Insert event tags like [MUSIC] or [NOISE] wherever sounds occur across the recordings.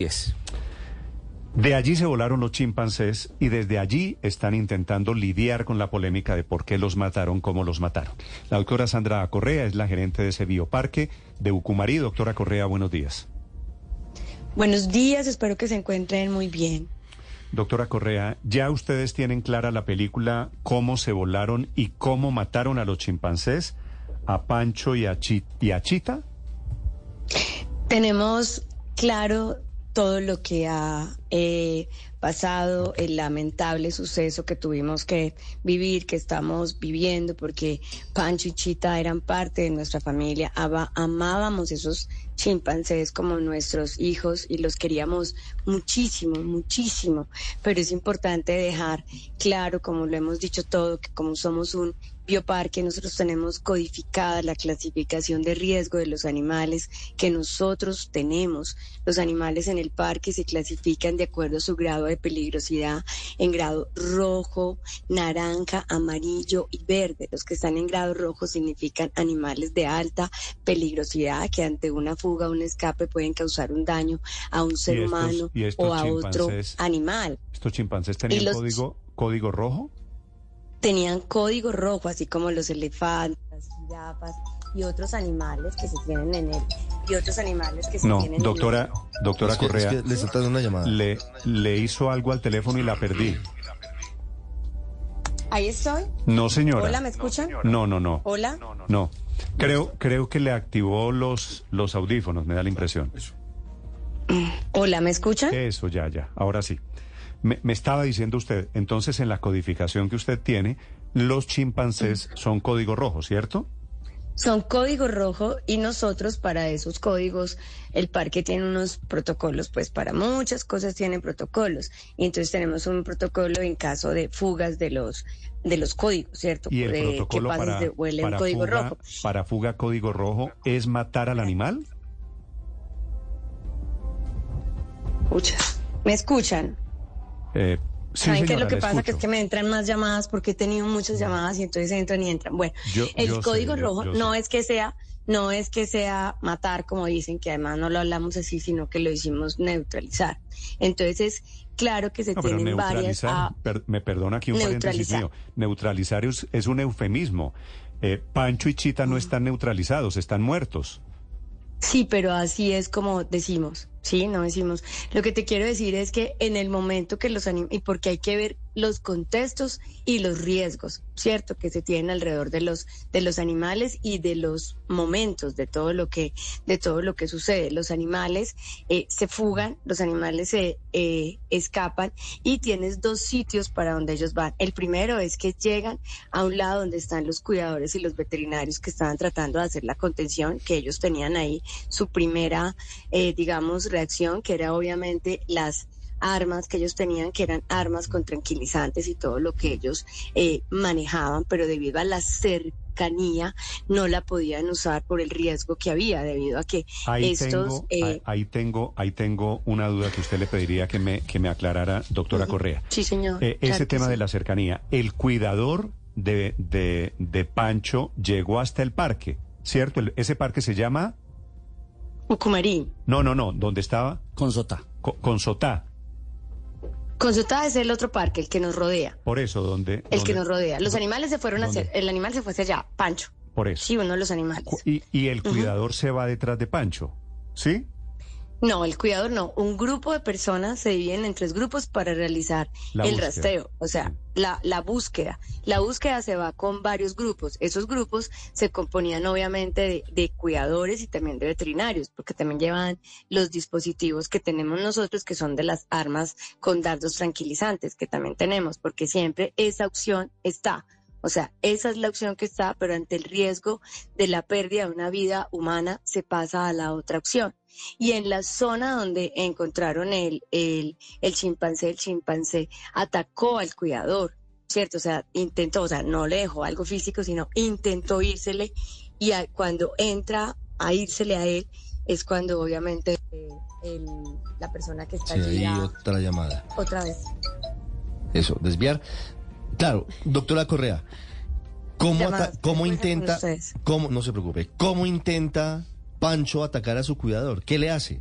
Yes. De allí se volaron los chimpancés y desde allí están intentando lidiar con la polémica de por qué los mataron, cómo los mataron. La doctora Sandra Correa es la gerente de ese bioparque de Ucumarí. Doctora Correa, buenos días. Buenos días, espero que se encuentren muy bien. Doctora Correa, ¿ya ustedes tienen clara la película cómo se volaron y cómo mataron a los chimpancés, a Pancho y a, Chi- y a Chita? Tenemos claro todo lo que ha eh, pasado, el lamentable suceso que tuvimos que vivir, que estamos viviendo, porque Pancho y Chita eran parte de nuestra familia, Aba- amábamos esos chimpancés como nuestros hijos y los queríamos muchísimo, muchísimo, pero es importante dejar claro, como lo hemos dicho todo, que como somos un bioparque, nosotros tenemos codificada la clasificación de riesgo de los animales que nosotros tenemos. Los animales en el parque se clasifican de acuerdo a su grado de peligrosidad en grado rojo, naranja, amarillo y verde. Los que están en grado rojo significan animales de alta peligrosidad que ante una fuga o un escape pueden causar un daño a un ser estos- humano o a otro animal. ¿Estos chimpancés tenían los- código, código rojo? Tenían código rojo, así como los elefantes, las jirafas y otros animales que se tienen en él. Y otros animales que se No, tienen doctora, en doctora Es que- es Correa, que le dando una llamada. le, le hizo algo al teléfono y la perdí. Ahí estoy. No, señora. Hola, ¿me escuchan? No, no, no. Hola. No. Creo, creo que le activó los, los audífonos, me da la impresión. Hola, ¿me escuchan? Eso, ya, ya. Ahora sí. Me, me estaba diciendo usted, entonces en la codificación que usted tiene, los chimpancés son código rojo, ¿cierto? Son código rojo y nosotros para esos códigos, el parque tiene unos protocolos, pues para muchas cosas tienen protocolos. Y entonces tenemos un protocolo en caso de fugas de los de los códigos, ¿cierto? Y el De protocolo para, de para código fuga, rojo. para fuga código rojo es matar al animal. Muchas. ¿Me escuchan? Eh, sí, ¿Saben qué es lo que pasa? Que es que me entran más llamadas porque he tenido muchas llamadas y entonces entran y entran. Bueno, Yo- el yo código rojo yo no sé. es que sea, no es que sea matar, como dicen, que además no lo hablamos así, sino que lo hicimos neutralizar. Entonces, claro que se No, tienen varias. ah, per- me perdona aquí un paréntesis mío. Neutralizar es, es un eufemismo. Eh, Pancho y Chita no están neutralizados, están muertos. Sí, pero así es como decimos, ¿sí? No decimos. Lo que te quiero decir es que en el momento que los animales, y porque hay que ver los contextos y los riesgos, ¿cierto? Que se tienen alrededor de los, de los animales y de los momentos de todo lo que, de todo lo que sucede. Los animales eh, se fugan, los animales se eh, escapan y tienes dos sitios para donde ellos van. El primero es que llegan a un lado donde están los cuidadores y los veterinarios que estaban tratando de hacer la contención, que ellos tenían ahí su primera, eh, digamos, reacción, que era obviamente las armas que ellos tenían, que eran armas con tranquilizantes y todo lo que ellos eh, manejaban, pero debido a la cercanía no la podían usar por el riesgo que había, debido a que Ahí estos... tengo, eh, ahí, ahí tengo, ahí tengo una duda que usted le pediría que me, que me aclarara, doctora Correa. sí, señor. Eh, claro ese tema sí. de la cercanía, el cuidador de, de, de Pancho llegó hasta el parque, ¿cierto? El- ese parque se llama, Ucumarí. no, no, no, ¿dónde estaba? Con Sota. Co- Con Sotá, Consota es el otro parque, el que nos rodea. por eso, donde... El que nos rodea. Los animales se fueron a ¿Dónde? hacer, el animal se fue hacia allá, Pancho. Por eso. Sí, uno de los animales. Y el cuidador se va detrás de Pancho, ¿sí? No, el cuidador no. Un grupo de personas se dividen en tres grupos para realizar La el búsqueda. rastreo, o sea, la, la búsqueda. La búsqueda se va con varios grupos. Esos grupos se componían obviamente de, de cuidadores y también de veterinarios, porque también llevan los dispositivos que tenemos nosotros, que son de las armas con dardos tranquilizantes, que también tenemos, porque siempre esa opción está. O sea, esa es la opción que está, pero ante el riesgo de la pérdida de una vida humana se pasa a la otra opción. Y en la zona donde encontraron el, el, el chimpancé, el chimpancé atacó al cuidador, ¿cierto? O sea, intentó, o sea, no le dejó algo físico, sino intentó írsele y cuando entra a írsele a él es cuando obviamente eh, la persona que está allí... otra llamada. Otra vez. Eso, desviar. Claro, doctora Correa, ¿cómo, cómo intenta, cómo, no se preocupe, cómo intenta Pancho atacar a su cuidador? ¿Qué le hace?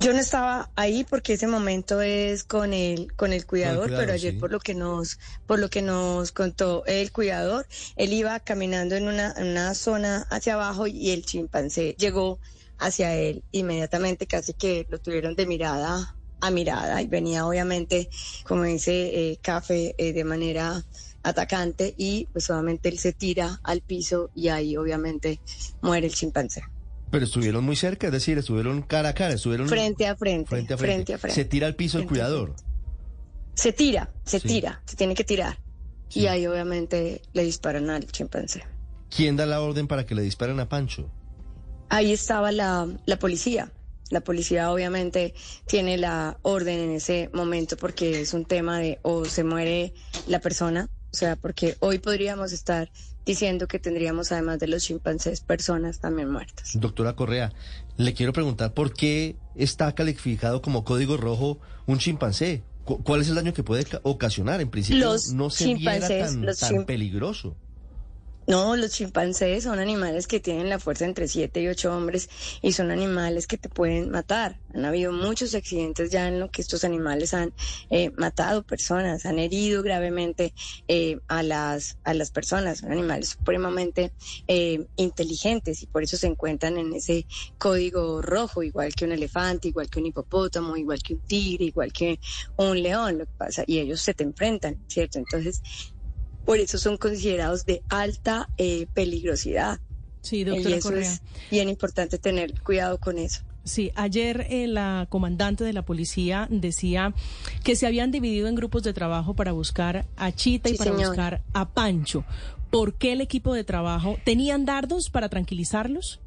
Yo no estaba ahí porque ese momento es con el con el cuidador, pero ayer por lo que nos por lo que nos contó el cuidador, él iba caminando en una, en una zona hacia abajo y el chimpancé llegó hacia él inmediatamente, casi que lo tuvieron de mirada a mirada y venía obviamente, como dice eh, Café, eh, de manera atacante y pues obviamente él se tira al piso y ahí obviamente muere el chimpancé. Pero estuvieron muy cerca, es decir, estuvieron cara a cara, estuvieron frente a frente, frente a frente. Se tira al piso el cuidador. Se tira, se tira, se tiene que tirar. Y ahí obviamente le disparan al chimpancé. ¿Quién da la orden para que le disparen a Pancho? Ahí estaba la, la policía. La policía obviamente tiene la orden en ese momento porque es un tema de o se muere la persona, o sea, porque hoy podríamos estar diciendo que tendríamos además de los chimpancés personas también muertas. Doctora Correa, le quiero preguntar por qué está calificado como código rojo un chimpancé. ¿Cuál es el daño que puede ocasionar? En principio no se viera tan, tan peligroso. No, los chimpancés son animales que tienen la fuerza entre siete y ocho hombres y son animales que te pueden matar. Han habido muchos accidentes ya en lo que estos animales han eh, matado personas, han herido gravemente eh, a, las, a las personas. Son animales supremamente eh, inteligentes y por eso se encuentran en ese código rojo, igual que un elefante, igual que un hipopótamo, igual que un tigre, igual que un león. Lo que pasa, y ellos se te enfrentan, ¿cierto? Entonces, por eso son considerados de alta eh, peligrosidad. Sí, doctora y es bien importante tener cuidado con eso. Sí, ayer eh, la comandante de la policía decía que se habían dividido en grupos de trabajo para buscar a Chita y para buscar a Pancho. ¿Por qué el equipo de trabajo tenían dardos para tranquilizarlos?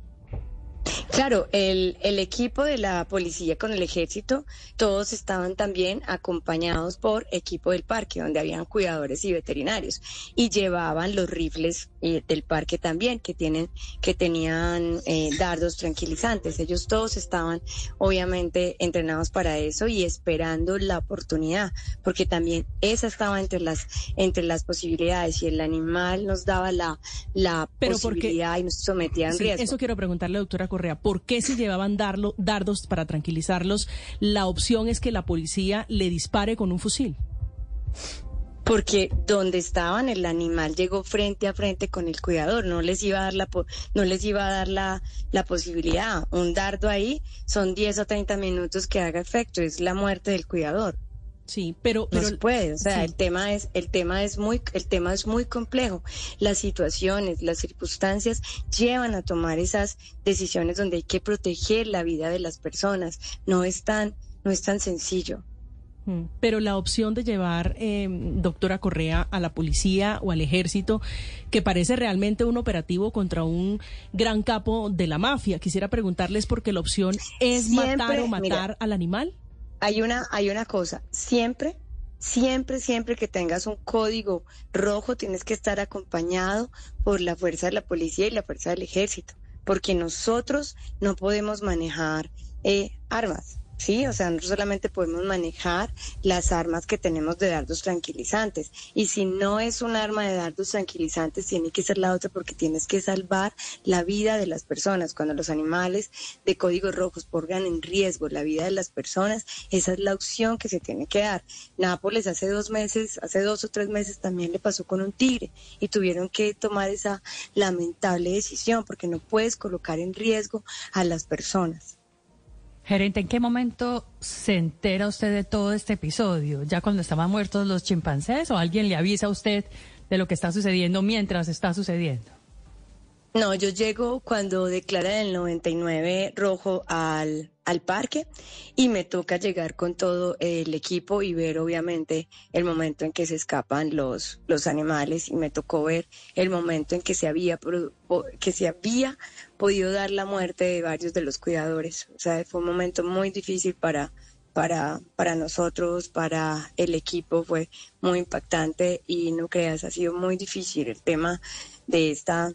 Claro, el, el, equipo de la policía con el ejército, todos estaban también acompañados por equipo del parque, donde habían cuidadores y veterinarios, y llevaban los rifles eh, del parque también, que tienen, que tenían eh, dardos tranquilizantes. Ellos todos estaban, obviamente, entrenados para eso y esperando la oportunidad, porque también esa estaba entre las, entre las posibilidades. Y el animal nos daba la, la posibilidad y nos sometía en riesgo. Eso quiero preguntarle, doctora Correa, ¿por qué si llevaban darlo, dardos para tranquilizarlos, la opción es que la policía le dispare con un fusil? porque donde estaban el animal llegó frente a frente con el cuidador, no les iba a dar la no les iba a dar la, la posibilidad. Un dardo ahí son 10 o 30 minutos que haga efecto, es la muerte del cuidador. Sí, pero, no se puede, o sea, el tema es el tema es muy el tema es muy complejo. Las situaciones, las circunstancias llevan a tomar esas decisiones donde hay que proteger la vida de las personas. No es tan no es tan sencillo. Mm, pero la opción de llevar, eh, doctora Correa, a la policía o al ejército, que parece realmente un operativo contra un gran capo de la mafia, quisiera preguntarles porque la opción es matar o matar al animal. Hay una, hay una cosa, siempre, siempre, siempre que tengas un código rojo tienes que estar acompañado por la fuerza de la policía y la fuerza del ejército, porque nosotros no podemos manejar eh, armas. Sí, o sea, no solamente podemos manejar las armas que tenemos de dardos tranquilizantes. Y si no es un arma de dardos tranquilizantes, tiene que ser la otra porque tienes que salvar la vida de las personas. Cuando los animales de códigos rojos pongan en riesgo la vida de las personas, esa es la opción que se tiene que dar. Nápoles hace dos meses, hace dos o tres meses también le pasó con un tigre y tuvieron que tomar esa lamentable decisión porque no puedes colocar en riesgo a las personas. Gerente, ¿en qué momento se entera usted de todo este episodio? ¿Ya cuando estaban muertos los chimpancés o alguien le avisa a usted de lo que está sucediendo mientras está sucediendo? No, yo llego cuando declara el 99 rojo al, al parque y me toca llegar con todo el equipo y ver obviamente el momento en que se escapan los, los animales y me tocó ver el momento en que se había que se había podido dar la muerte de varios de los cuidadores. O sea, fue un momento muy difícil para, para, para nosotros, para el equipo, fue muy impactante y no creas, ha sido muy difícil el tema de esta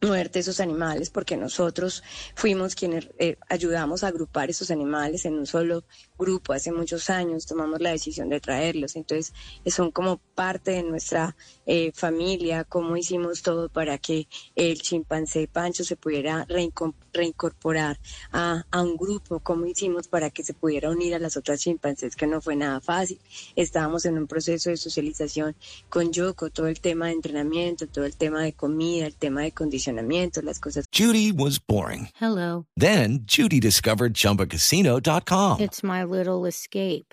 muerte esos animales porque nosotros fuimos quienes eh, ayudamos a agrupar esos animales en un solo grupo hace muchos años, tomamos la decisión de traerlos, entonces son como parte de nuestra eh, familia, cómo hicimos todo para que el chimpancé Pancho se pudiera reincorporar a, a un grupo, cómo hicimos para que se pudiera unir a las otras chimpancés, que no fue nada fácil, estábamos en un proceso de socialización con Yoko, todo el tema de entrenamiento, todo el tema de comida, el tema de condicionamiento, las cosas. Judy was boring. Hello. Then Judy discovered chumbacasino.com. It's my little escape.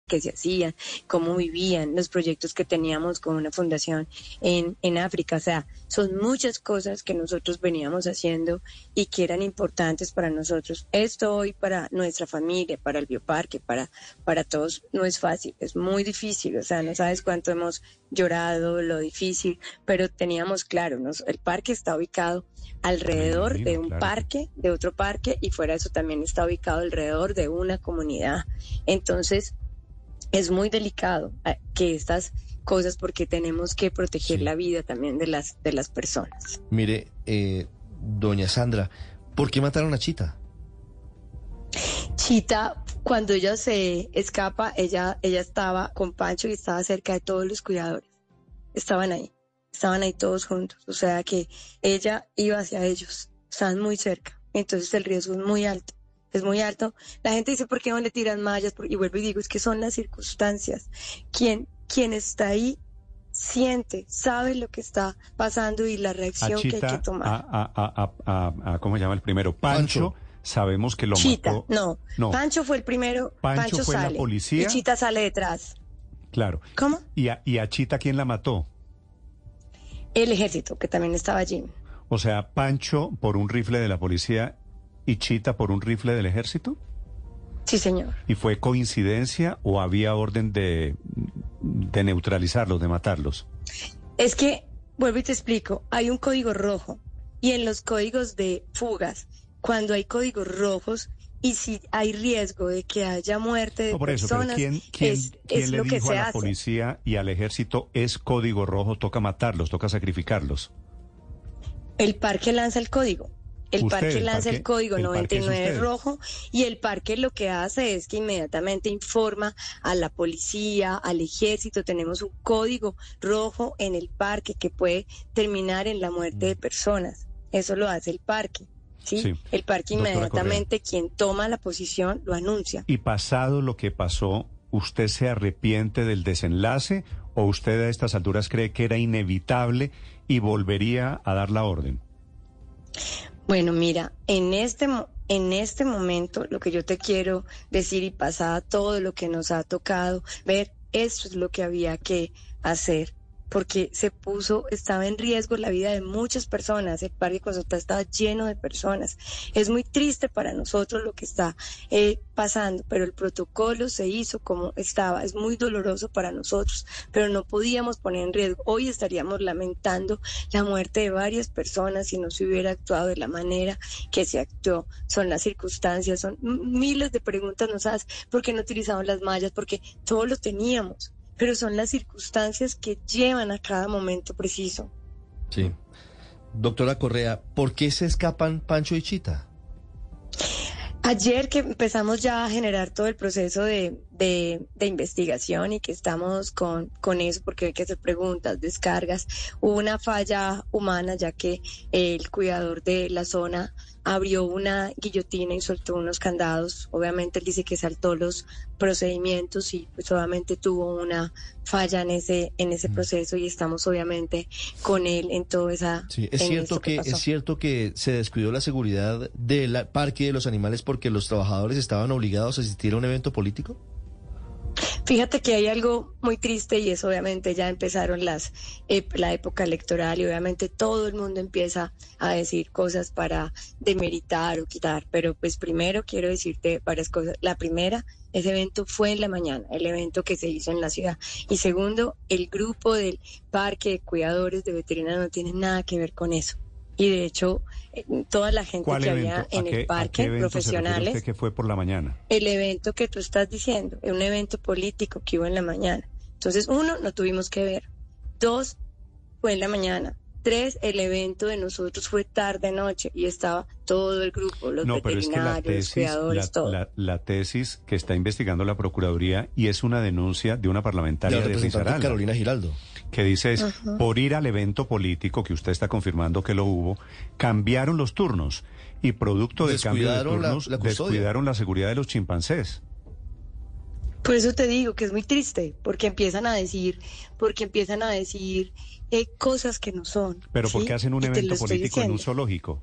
Que se hacían, cómo vivían, los proyectos que teníamos con una fundación en, en África. O sea, son muchas cosas que nosotros veníamos haciendo y que eran importantes para nosotros. Esto hoy para nuestra familia, para el bioparque, para, para todos, no es fácil. Es muy difícil. O sea, no sabes cuánto hemos llorado, lo difícil, pero teníamos claro, nos, el parque está ubicado alrededor de un parque, de otro parque, y fuera de eso también está ubicado alrededor de una comunidad. Entonces, es muy delicado eh, que estas cosas, porque tenemos que proteger la vida también de las, de las personas. Mire, eh, doña Sandra, ¿por qué mataron a Chita? Chita, cuando ella se escapa, ella, ella estaba con Pancho y estaba cerca de todos los cuidadores. Estaban ahí estaban ahí todos juntos, o sea que ella iba hacia ellos, estaban muy cerca, entonces el riesgo es muy alto, es muy alto. La gente dice, ¿por qué no le tiran mallas? Y vuelvo y digo, es que son las circunstancias. Quien, quien está ahí siente, sabe lo que está pasando y la reacción que hay que tomar. A, a, ¿Cómo se llama el primero? Pancho. Sabemos que lo Chita, mató. No, no, Pancho fue el primero. Pancho, fue sale, la policía. Y Chita sale detrás. Claro. ¿Cómo? ¿Y a, y a Chita quién la mató? el ejército, que también estaba allí. O sea, Pancho por un rifle de la policía y Chita por un rifle del ejército. Sí, señor. ¿Y fue coincidencia o había orden de, de neutralizarlos, de matarlos? Es que, vuelvo y te explico, hay un código rojo y en los códigos de fugas, cuando hay códigos rojos, y si hay riesgo de que haya muerte de no, por eso, personas, ¿quién, quién, quién le dijo a la policía y al ejército es código rojo, toca matarlos, toca sacrificarlos? El parque lanza el código. El parque lanza el código 99 rojo y el parque lo que hace es que inmediatamente informa a la policía, al ejército. Tenemos un código rojo en el parque que puede terminar en la muerte de personas. Eso lo hace el parque. ¿sí? El parque inmediatamente quien toma la posición lo anuncia. Y pasado lo que pasó, ¿usted se arrepiente del desenlace o usted a estas alturas cree que era inevitable y volvería a dar la orden? Bueno, mira, en este en este momento lo que yo te quiero decir y pasada todo lo que nos ha tocado ver, eso es lo que había que hacer porque se puso, estaba en riesgo la vida de muchas personas, el parque Cosota estaba lleno de personas. Es muy triste para nosotros lo que está eh, pasando, pero el protocolo se hizo como estaba, es muy doloroso para nosotros, pero no podíamos poner en riesgo. Hoy estaríamos lamentando la muerte de varias personas si no se hubiera actuado de la manera que se actuó. Son las circunstancias, son miles de preguntas nos hacen, ¿por qué no utilizamos las mallas? Porque todo lo teníamos pero son las circunstancias que llevan a cada momento preciso. Sí. Doctora Correa, ¿por qué se escapan Pancho y Chita? Ayer que empezamos ya a generar todo el proceso de, de, de, investigación y que estamos con, con eso porque hay que hacer preguntas, descargas. Hubo una falla humana ya que el cuidador de la zona abrió una guillotina y soltó unos candados. Obviamente él dice que saltó los procedimientos y pues obviamente tuvo una falla en ese en ese mm. proceso y estamos obviamente con él en toda esa Sí, es cierto que, es cierto que se descuidó la seguridad del parque de los animales porque los trabajadores estaban obligados a asistir a un evento político. Fíjate que hay algo muy triste y es obviamente ya empezaron las la época electoral y obviamente todo el mundo empieza a decir cosas para demeritar o quitar, pero pues primero quiero decirte varias cosas. La primera, ese evento fue en la mañana, el evento que se hizo en la ciudad. Y segundo, el grupo del parque de cuidadores de veterinarios no tiene nada que ver con eso. Y de hecho, eh, toda la gente que había en el parque, profesionales. que fue por la mañana? El evento que tú estás diciendo, un evento político que hubo en la mañana. Entonces, uno, no tuvimos que ver. Dos, fue en la mañana. Tres, el evento de nosotros fue tarde noche y estaba todo el grupo, los veterinarios, los cuidadores, la, todo. La, tesis que está investigando la Procuraduría y es una denuncia de una parlamentaria de, de Carolina Giraldo que dice es, por ir al evento político, que usted está confirmando que lo hubo, cambiaron los turnos y producto del cambio de turnos descuidaron la seguridad de los chimpancés. Por eso te digo que es muy triste, porque empiezan a decir, porque empiezan a decir eh, cosas que no son. Pero ¿por qué hacen un evento político en un zoológico?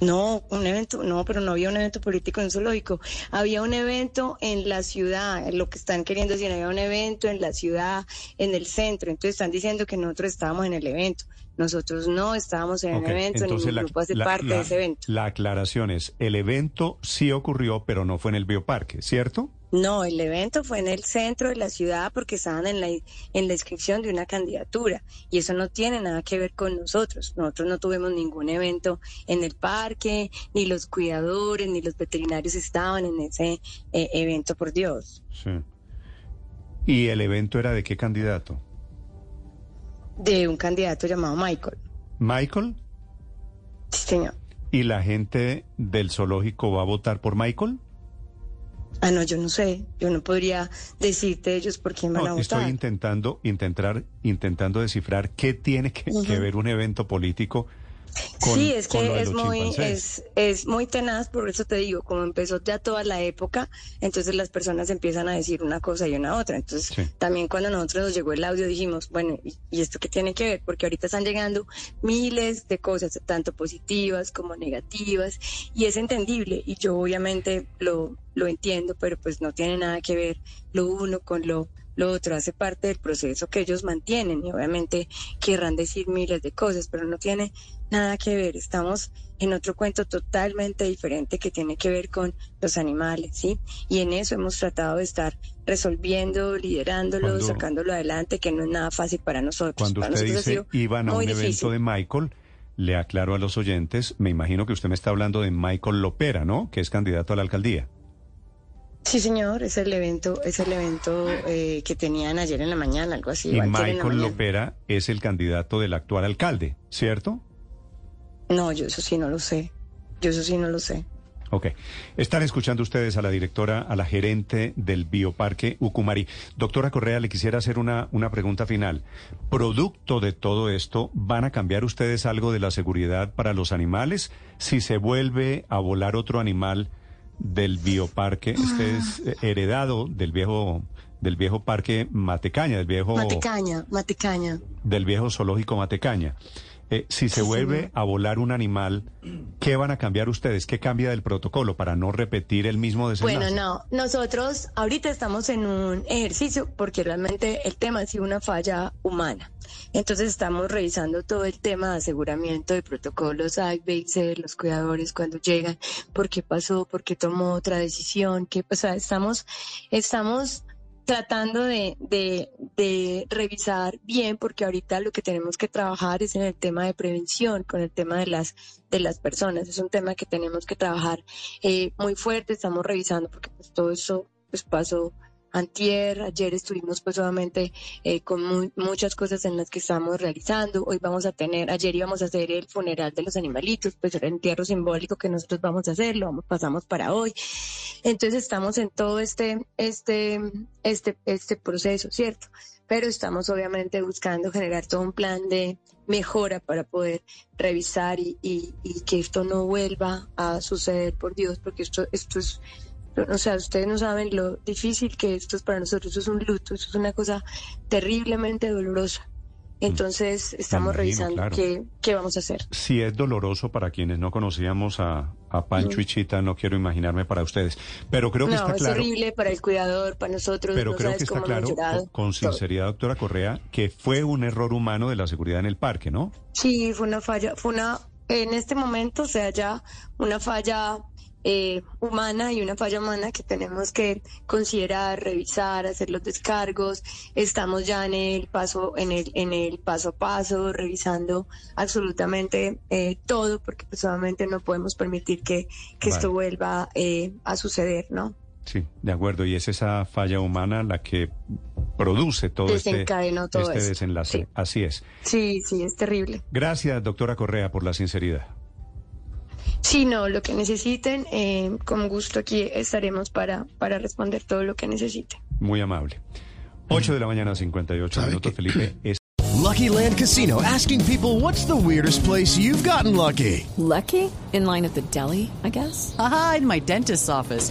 No, un evento, no, pero no había un evento político en un zoológico. Había un evento en la ciudad, lo que están queriendo decir, había un evento en la ciudad, en el centro. Entonces están diciendo que nosotros estábamos en el evento. Nosotros no estábamos en el evento, ni mi grupo hace parte de ese evento. La aclaración es, el evento sí ocurrió, pero no fue en el bioparque, ¿cierto? No, el evento fue en el centro de la ciudad porque estaban en la, en la inscripción de una candidatura y eso no tiene nada que ver con nosotros. Nosotros no tuvimos ningún evento en el parque, ni los cuidadores, ni los veterinarios estaban en ese eh, evento, por Dios. Sí. ¿Y el evento era de qué candidato? De un candidato llamado Michael. ¿Michael? Sí, señor. ¿Y la gente del zoológico va a votar por Michael? Ah, no, yo no sé. Yo no podría decirte ellos por quién van a votar. Estoy intentando, intentar, intentando descifrar qué tiene que, ver un evento político sí, es que es muy, es, es, muy tenaz, por eso te digo, como empezó ya toda la época, entonces las personas empiezan a decir una cosa y una otra. Entonces, también cuando nosotros nos llegó el audio dijimos, bueno, ¿y, ¿y, esto qué tiene que ver? Porque ahorita están llegando miles de cosas, tanto positivas como negativas, y es entendible, y yo obviamente lo, lo entiendo, pero pues no tiene nada que ver lo uno con lo lo otro hace parte del proceso que ellos mantienen y obviamente querrán decir miles de cosas, pero no tiene nada que ver. Estamos en otro cuento totalmente diferente que tiene que ver con los animales, ¿sí? Y en eso hemos tratado de estar resolviendo, liderándolo, sacándolo adelante, que no es nada fácil para nosotros. Cuando usted dice iban a un evento de Michael, le aclaro a los oyentes, me imagino que usted me está hablando de Michael Lopera, ¿no? Que es candidato a la alcaldía. Sí, señor, es el evento, es el evento eh, que tenían ayer en la mañana, algo así. Y Michael Lopera es el candidato del actual alcalde, ¿cierto? No, yo eso sí no lo sé. Yo eso sí no lo sé. Ok. Están escuchando ustedes a la directora, a la gerente del Bioparque Ucumari. Doctora Correa, le quisiera hacer una, una pregunta final. Producto de todo esto, ¿van a cambiar ustedes algo de la seguridad para los animales? Si se vuelve a volar otro animal, del bioparque. Este es eh, heredado del viejo del viejo parque Matecaña, del viejo Matecaña, Matecaña. Del viejo zoológico Matecaña. Eh, si se vuelve a volar un animal, ¿qué van a cambiar ustedes? ¿Qué cambia del protocolo para no repetir el mismo desenlace? Bueno, no, nosotros ahorita estamos en un ejercicio porque realmente el tema ha sido una falla humana. Entonces estamos revisando todo el tema de aseguramiento de protocolos IBEX, los cuidadores cuando llegan, por qué pasó, por qué tomó otra decisión, qué pasa. Estamos, estamos tratando de, de, revisar bien, porque ahorita lo que tenemos que trabajar es en el tema de prevención, con el tema de las, de las personas. Es un tema que tenemos que trabajar eh, muy fuerte, estamos revisando, porque pues todo eso pues pasó antier, ayer estuvimos pues obviamente eh, con muchas cosas en las que estamos realizando. Hoy vamos a tener, ayer íbamos a hacer el funeral de los animalitos, pues el entierro simbólico que nosotros vamos a hacer, lo vamos, pasamos para hoy. Entonces estamos en todo este, este, este, este proceso, ¿cierto? Pero estamos obviamente buscando generar todo un plan de mejora para poder revisar y, y, y que esto no vuelva a suceder, por Dios, porque esto, esto es o sea, ustedes no saben lo difícil que esto es para nosotros, eso es un luto, eso es una cosa terriblemente dolorosa. Entonces estamos revisando qué, qué, vamos a hacer. Si es doloroso para quienes no conocíamos a, a Pancho y Chita, no quiero imaginarme para ustedes, pero creo que está claro. es horrible para el cuidador, para nosotros. Pero creo que está claro, con, sinceridad, doctora Correa, que fue un error humano de la seguridad en el parque, ¿no? Sí, fue una falla, fue una, en este momento, o sea, ya una falla eh, humana y una falla humana que tenemos que considerar, revisar, hacer los descargos. Estamos ya en el paso, en el, en el paso a paso, revisando absolutamente eh, todo, porque pues no podemos permitir que, esto vuelva eh, a suceder, ¿no? Sí, de acuerdo. Y es esa falla humana la que produce todo este, este desenlace. Así es. Sí, sí, es terrible. Gracias, doctora Correa, por la sinceridad. Sí, no, lo que necesiten, eh, con gusto aquí estaremos para, para responder todo lo que necesiten. Muy amable. 8 de la mañana, 58 minutos, Felipe. [CLEARS THROAT] Es... Lucky Land Casino, asking people what's the weirdest place you've gotten lucky. Lucky? In line at the deli, I guess? Aha, in my dentist's office.